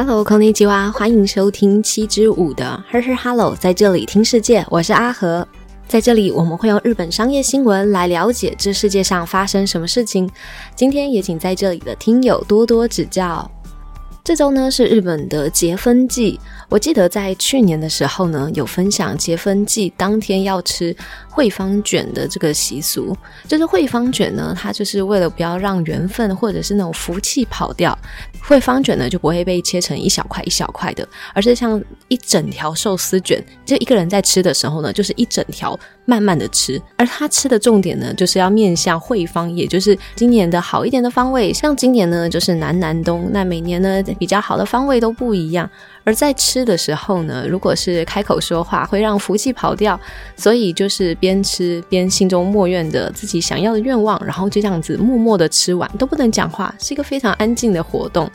Hello，空尼吉娃，欢迎收听七之五的 Her Her Hello，在这里听世界，我是阿和，在这里我们会用日本商业新闻来了解这世界上发生什么事情。今天也请在这里的听友多多指教。这周呢是日本的结婚季，我记得在去年的时候呢有分享结婚季当天要吃惠方卷的这个习俗。就是惠方卷呢，它就是为了不要让缘分或者是那种福气跑掉，惠方卷呢就不会被切成一小块一小块的，而是像一整条寿司卷，就一个人在吃的时候呢，就是一整条慢慢的吃。而他吃的重点呢，就是要面向惠方，也就是今年的好一点的方位。像今年呢就是南南东，那每年呢。比较好的方位都不一样，而在吃的时候呢，如果是开口说话，会让福气跑掉，所以就是边吃边心中默愿着自己想要的愿望，然后就这样子默默的吃完，都不能讲话，是一个非常安静的活动。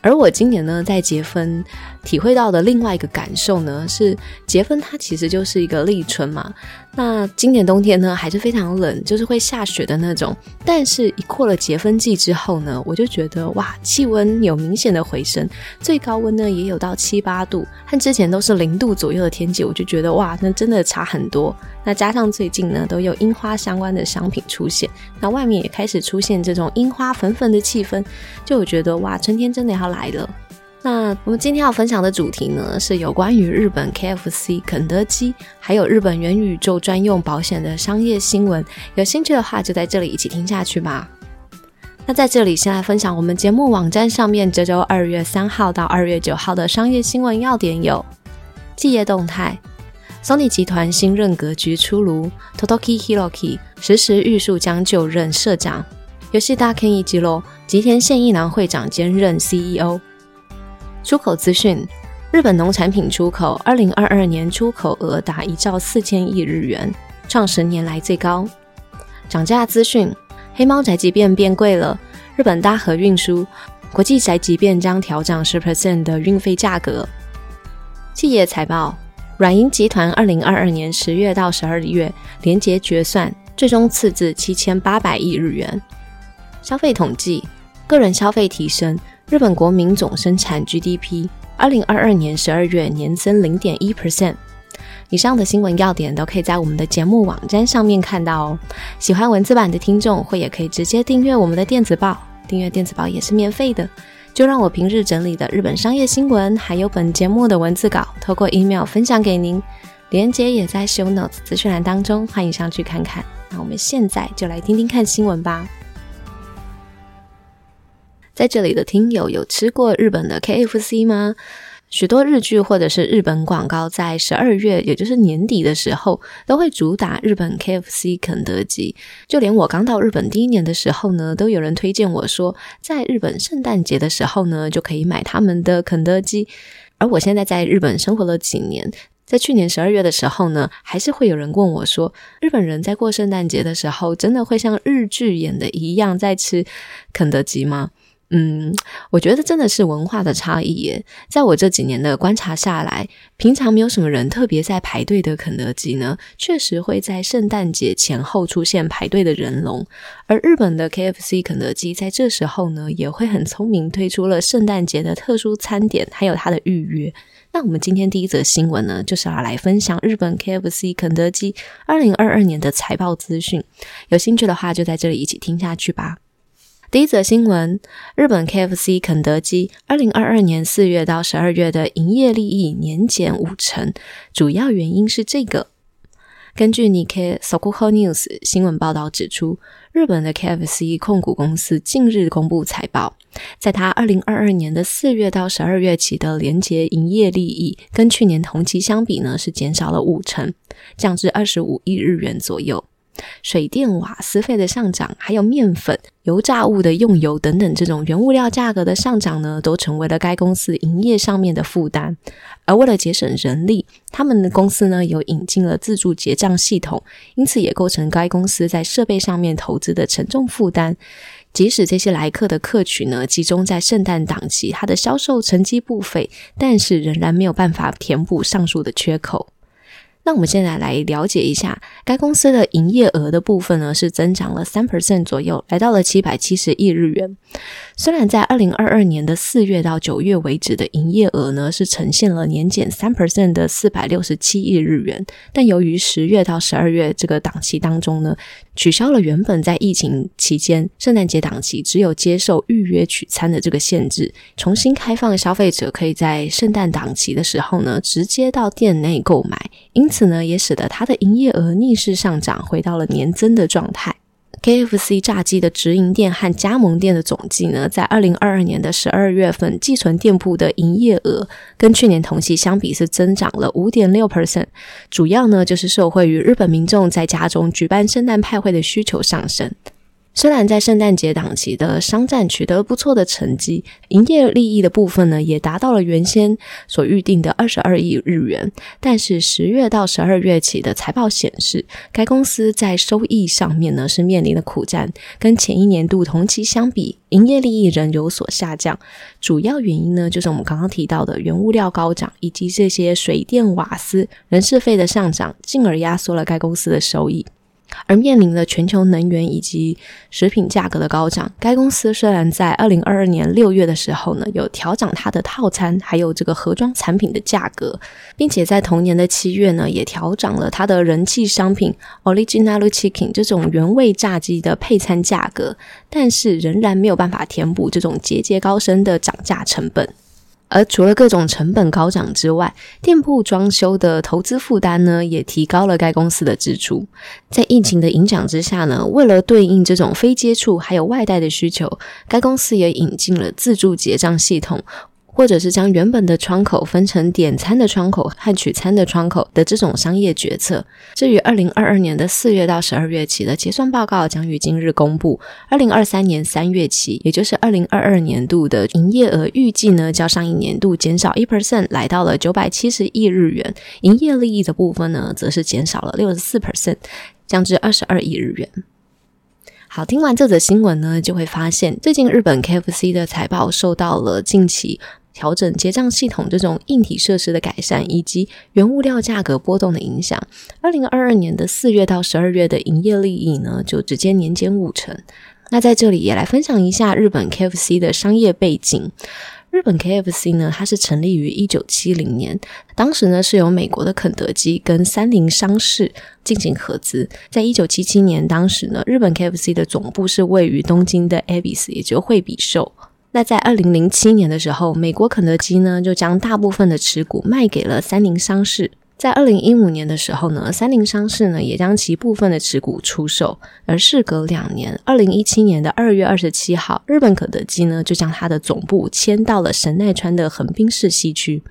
而我今年呢，在结婚体会到的另外一个感受呢，是结婚它其实就是一个立春嘛。那今年冬天呢，还是非常冷，就是会下雪的那种。但是，一过了结婚季之后呢，我就觉得哇，气温有明显的回升，最高温呢也有到七八度，和之前都是零度左右的天气，我就觉得哇，那真的差很多。那加上最近呢，都有樱花相关的商品出现，那外面也开始出现这种樱花粉粉的气氛，就我觉得哇，春天真的要来了。那我们今天要分享的主题呢，是有关于日本 KFC 肯德基，还有日本元宇宙专用保险的商业新闻。有兴趣的话，就在这里一起听下去吧。那在这里先来分享我们节目网站上面这周二月三号到二月九号的商业新闻要点有：企业动态，Sony 集团新任格局出炉，Totoki Hiroki 实时玉树将就任社长，游戏大健一吉罗吉田县一郎会长兼任 CEO。出口资讯：日本农产品出口，二零二二年出口额达一兆四千亿日元，创十年来最高。涨价资讯：黑猫宅急便变贵了，日本大和运输国际宅急便将调涨十 percent 的运费价格。企业财报：软银集团二零二二年十月到十二月连结决算，最终次至七千八百亿日元。消费统计：个人消费提升。日本国民总生产 GDP 二零二二年十二月年增零点一 percent。以上的新闻要点都可以在我们的节目网站上面看到哦。喜欢文字版的听众，会也可以直接订阅我们的电子报，订阅电子报也是免费的。就让我平日整理的日本商业新闻，还有本节目的文字稿，透过 email 分享给您。连接也在 show notes 资讯栏当中，欢迎上去看看。那我们现在就来听听看新闻吧。在这里的听友有吃过日本的 KFC 吗？许多日剧或者是日本广告在十二月，也就是年底的时候，都会主打日本 KFC 肯德基。就连我刚到日本第一年的时候呢，都有人推荐我说，在日本圣诞节的时候呢，就可以买他们的肯德基。而我现在在日本生活了几年，在去年十二月的时候呢，还是会有人问我说，日本人在过圣诞节的时候，真的会像日剧演的一样在吃肯德基吗？嗯，我觉得真的是文化的差异耶。在我这几年的观察下来，平常没有什么人特别在排队的肯德基呢，确实会在圣诞节前后出现排队的人龙。而日本的 KFC 肯德基在这时候呢，也会很聪明推出了圣诞节的特殊餐点，还有它的预约。那我们今天第一则新闻呢，就是要来分享日本 KFC 肯德基二零二二年的财报资讯。有兴趣的话，就在这里一起听下去吧。第一则新闻：日本 KFC 肯德基二零二二年四月到十二月的营业利益年减五成，主要原因是这个。根据 Nikkei Sokuho News 新闻报道指出，日本的 KFC 控股公司近日公布财报，在它二零二二年的四月到十二月起的连结营业利益，跟去年同期相比呢，是减少了五成，降至二十五亿日元左右。水电瓦斯费的上涨，还有面粉、油炸物的用油等等这种原物料价格的上涨呢，都成为了该公司营业上面的负担。而为了节省人力，他们的公司呢有引进了自助结账系统，因此也构成该公司在设备上面投资的沉重负担。即使这些来客的客群呢集中在圣诞档期，它的销售成绩不菲，但是仍然没有办法填补上述的缺口。那我们现在来了解一下，该公司的营业额的部分呢，是增长了三 percent 左右，来到了七百七十亿日元。虽然在二零二二年的四月到九月为止的营业额呢，是呈现了年减三 percent 的四百六十七亿日元，但由于十月到十二月这个档期当中呢，取消了原本在疫情期间圣诞节档期只有接受预约取餐的这个限制，重新开放消费者可以在圣诞档期的时候呢，直接到店内购买，因此呢，也使得它的营业额逆势上涨，回到了年增的状态。KFC 炸鸡的直营店和加盟店的总计呢，在二零二二年的十二月份，寄存店铺的营业额跟去年同期相比是增长了五点六 percent，主要呢就是受惠于日本民众在家中举办圣诞派会的需求上升。虽然在圣诞节档期的商战取得了不错的成绩，营业利益的部分呢也达到了原先所预定的二十二亿日元，但是十月到十二月起的财报显示，该公司在收益上面呢是面临的苦战，跟前一年度同期相比，营业利益仍有所下降。主要原因呢就是我们刚刚提到的原物料高涨，以及这些水电瓦斯、人事费的上涨，进而压缩了该公司的收益。而面临了全球能源以及食品价格的高涨，该公司虽然在二零二二年六月的时候呢，有调整它的套餐还有这个盒装产品的价格，并且在同年的七月呢，也调整了它的人气商品 Original Chicken 这种原味炸鸡的配餐价格，但是仍然没有办法填补这种节节高升的涨价成本。而除了各种成本高涨之外，店铺装修的投资负担呢，也提高了该公司的支出。在疫情的影响之下呢，为了对应这种非接触还有外带的需求，该公司也引进了自助结账系统。或者是将原本的窗口分成点餐的窗口和取餐的窗口的这种商业决策。至于二零二二年的四月到十二月起的结算报告将于今日公布。二零二三年三月起，也就是二零二二年度的营业额预计呢，较上一年度减少一 percent，来到了九百七十亿日元。营业利益的部分呢，则是减少了六十四 percent，降至二十二亿日元。好，听完这则新闻呢，就会发现最近日本 KFC 的财报受到了近期。调整结账系统这种硬体设施的改善，以及原物料价格波动的影响，二零二二年的四月到十二月的营业利益呢，就直接年减五成。那在这里也来分享一下日本 KFC 的商业背景。日本 KFC 呢，它是成立于一九七零年，当时呢是由美国的肯德基跟三菱商事进行合资。在一九七七年，当时呢，日本 KFC 的总部是位于东京的 a b i s 也就惠比寿。那在二零零七年的时候，美国肯德基呢就将大部分的持股卖给了三菱商事。在二零一五年的时候呢，三菱商事呢也将其部分的持股出售。而事隔两年，二零一七年的二月二十七号，日本肯德基呢就将它的总部迁到了神奈川的横滨市西区。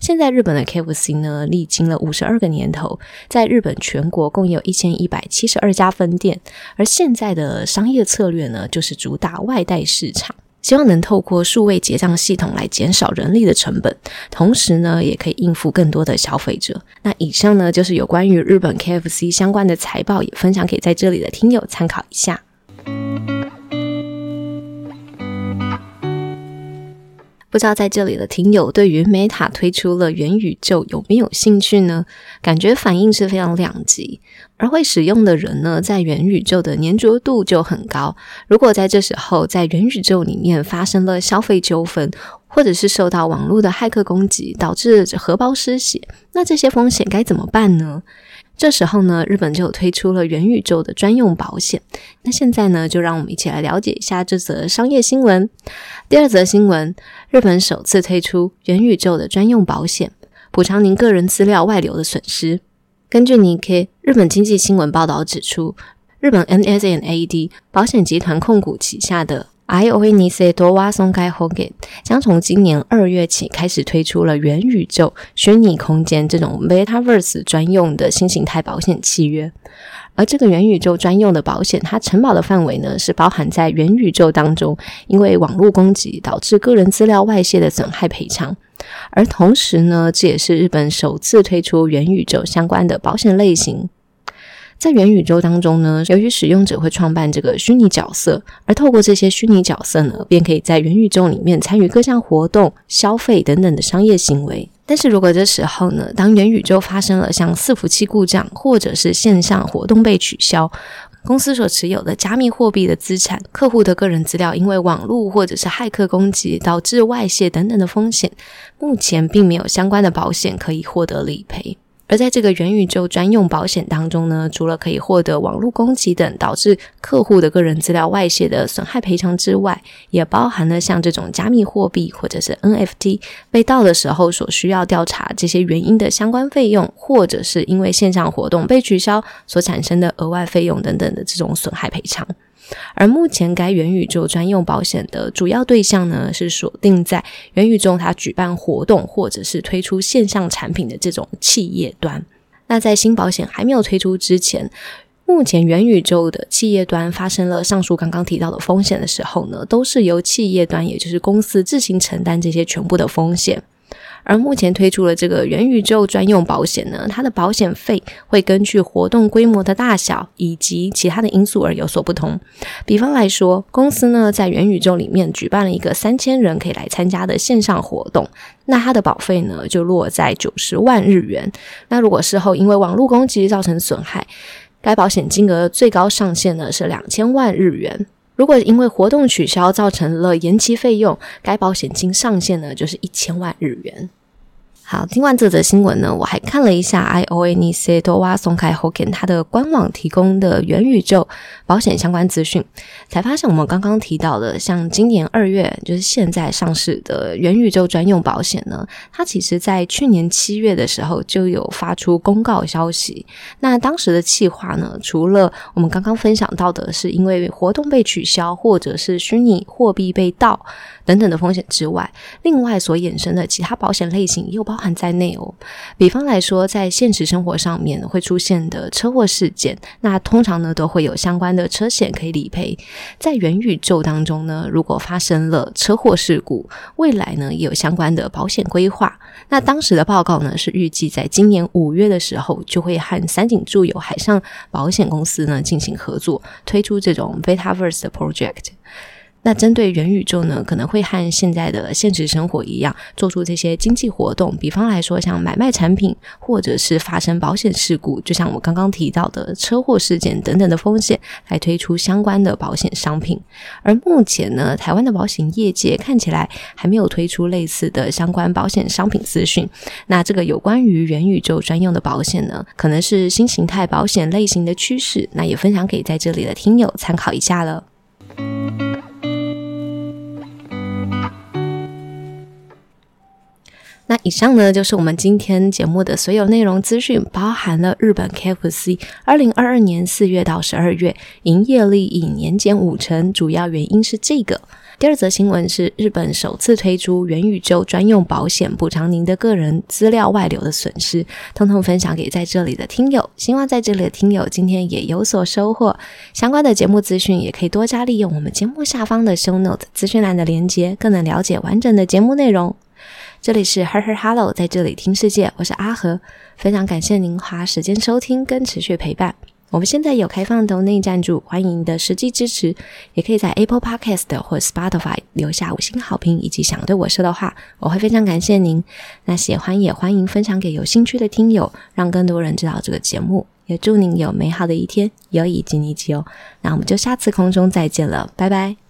现在日本的 KFC 呢，历经了五十二个年头，在日本全国共有一千一百七十二家分店。而现在的商业策略呢，就是主打外带市场。希望能透过数位结账系统来减少人力的成本，同时呢，也可以应付更多的消费者。那以上呢，就是有关于日本 KFC 相关的财报，也分享给在这里的听友参考一下。不知道在这里的听友对于 Meta 推出了元宇宙有没有兴趣呢？感觉反应是非常两极。而会使用的人呢，在元宇宙的粘着度就很高。如果在这时候在元宇宙里面发生了消费纠纷，或者是受到网络的骇客攻击，导致荷包失血，那这些风险该怎么办呢？这时候呢，日本就推出了元宇宙的专用保险。那现在呢，就让我们一起来了解一下这则商业新闻。第二则新闻：日本首次推出元宇宙的专用保险，补偿您个人资料外流的损失。根据 nik 日本经济新闻报道指出，日本 NSNAD 保险集团控股旗下的 IONISE DOWA SONGAI HOGE 将从今年二月起开始推出了元宇宙虚拟空间这种 Metaverse 专用的新形态保险契约。而这个元宇宙专用的保险，它承保的范围呢，是包含在元宇宙当中，因为网络攻击导致个人资料外泄的损害赔偿。而同时呢，这也是日本首次推出元宇宙相关的保险类型。在元宇宙当中呢，由于使用者会创办这个虚拟角色，而透过这些虚拟角色呢，便可以在元宇宙里面参与各项活动、消费等等的商业行为。但是如果这时候呢，当元宇宙发生了像伺服器故障，或者是线上活动被取消，公司所持有的加密货币的资产、客户的个人资料因为网络或者是骇客攻击导致外泄等等的风险，目前并没有相关的保险可以获得理赔。而在这个元宇宙专用保险当中呢，除了可以获得网络攻击等导致客户的个人资料外泄的损害赔偿之外，也包含了像这种加密货币或者是 NFT 被盗的时候所需要调查这些原因的相关费用，或者是因为线上活动被取消所产生的额外费用等等的这种损害赔偿。而目前该元宇宙专用保险的主要对象呢，是锁定在元宇宙它举办活动或者是推出线上产品的这种企业端。那在新保险还没有推出之前，目前元宇宙的企业端发生了上述刚刚提到的风险的时候呢，都是由企业端，也就是公司自行承担这些全部的风险。而目前推出了这个元宇宙专用保险呢，它的保险费会根据活动规模的大小以及其他的因素而有所不同。比方来说，公司呢在元宇宙里面举办了一个三千人可以来参加的线上活动，那它的保费呢就落在九十万日元。那如果事后因为网络攻击造成损害，该保险金额最高上限呢是两千万日元。如果因为活动取消造成了延期费用，该保险金上限呢就是一千万日元。好，听完这则新闻呢，我还看了一下 i o n i s e t o w a s o n k a i Hoken 它的官网提供的元宇宙保险相关资讯，才发现我们刚刚提到的，像今年二月就是现在上市的元宇宙专用保险呢，它其实在去年七月的时候就有发出公告消息。那当时的计划呢，除了我们刚刚分享到的是因为活动被取消或者是虚拟货币被盗等等的风险之外，另外所衍生的其他保险类型又包。包含在内哦。比方来说，在现实生活上面会出现的车祸事件，那通常呢都会有相关的车险可以理赔。在元宇宙当中呢，如果发生了车祸事故，未来呢也有相关的保险规划。那当时的报告呢是预计在今年五月的时候，就会和三井住友海上保险公司呢进行合作，推出这种 Betaverse 的 project。那针对元宇宙呢，可能会和现在的现实生活一样，做出这些经济活动。比方来说，像买卖产品，或者是发生保险事故，就像我刚刚提到的车祸事件等等的风险，来推出相关的保险商品。而目前呢，台湾的保险业界看起来还没有推出类似的相关保险商品资讯。那这个有关于元宇宙专用的保险呢，可能是新形态保险类型的趋势。那也分享给在这里的听友参考一下了。那以上呢，就是我们今天节目的所有内容资讯，包含了日本 KFC 二零二二年四月到十二月营业利益年减五成，主要原因是这个。第二则新闻是日本首次推出元宇宙专用保险，补偿您的个人资料外流的损失，通通分享给在这里的听友。希望在这里的听友今天也有所收获。相关的节目资讯也可以多加利用我们节目下方的 Show Note 资讯栏的连接，更能了解完整的节目内容。这里是 Her Her Hello，在这里听世界，我是阿和，非常感谢您花时间收听跟持续陪伴。我们现在有开放的内赞助，欢迎您的实际支持，也可以在 Apple Podcast 或 Spotify 留下五星好评以及想对我说的话，我会非常感谢您。那喜欢也欢迎分享给有兴趣的听友，让更多人知道这个节目。也祝您有美好的一天，友谊及你吉哦。那我们就下次空中再见了，拜拜。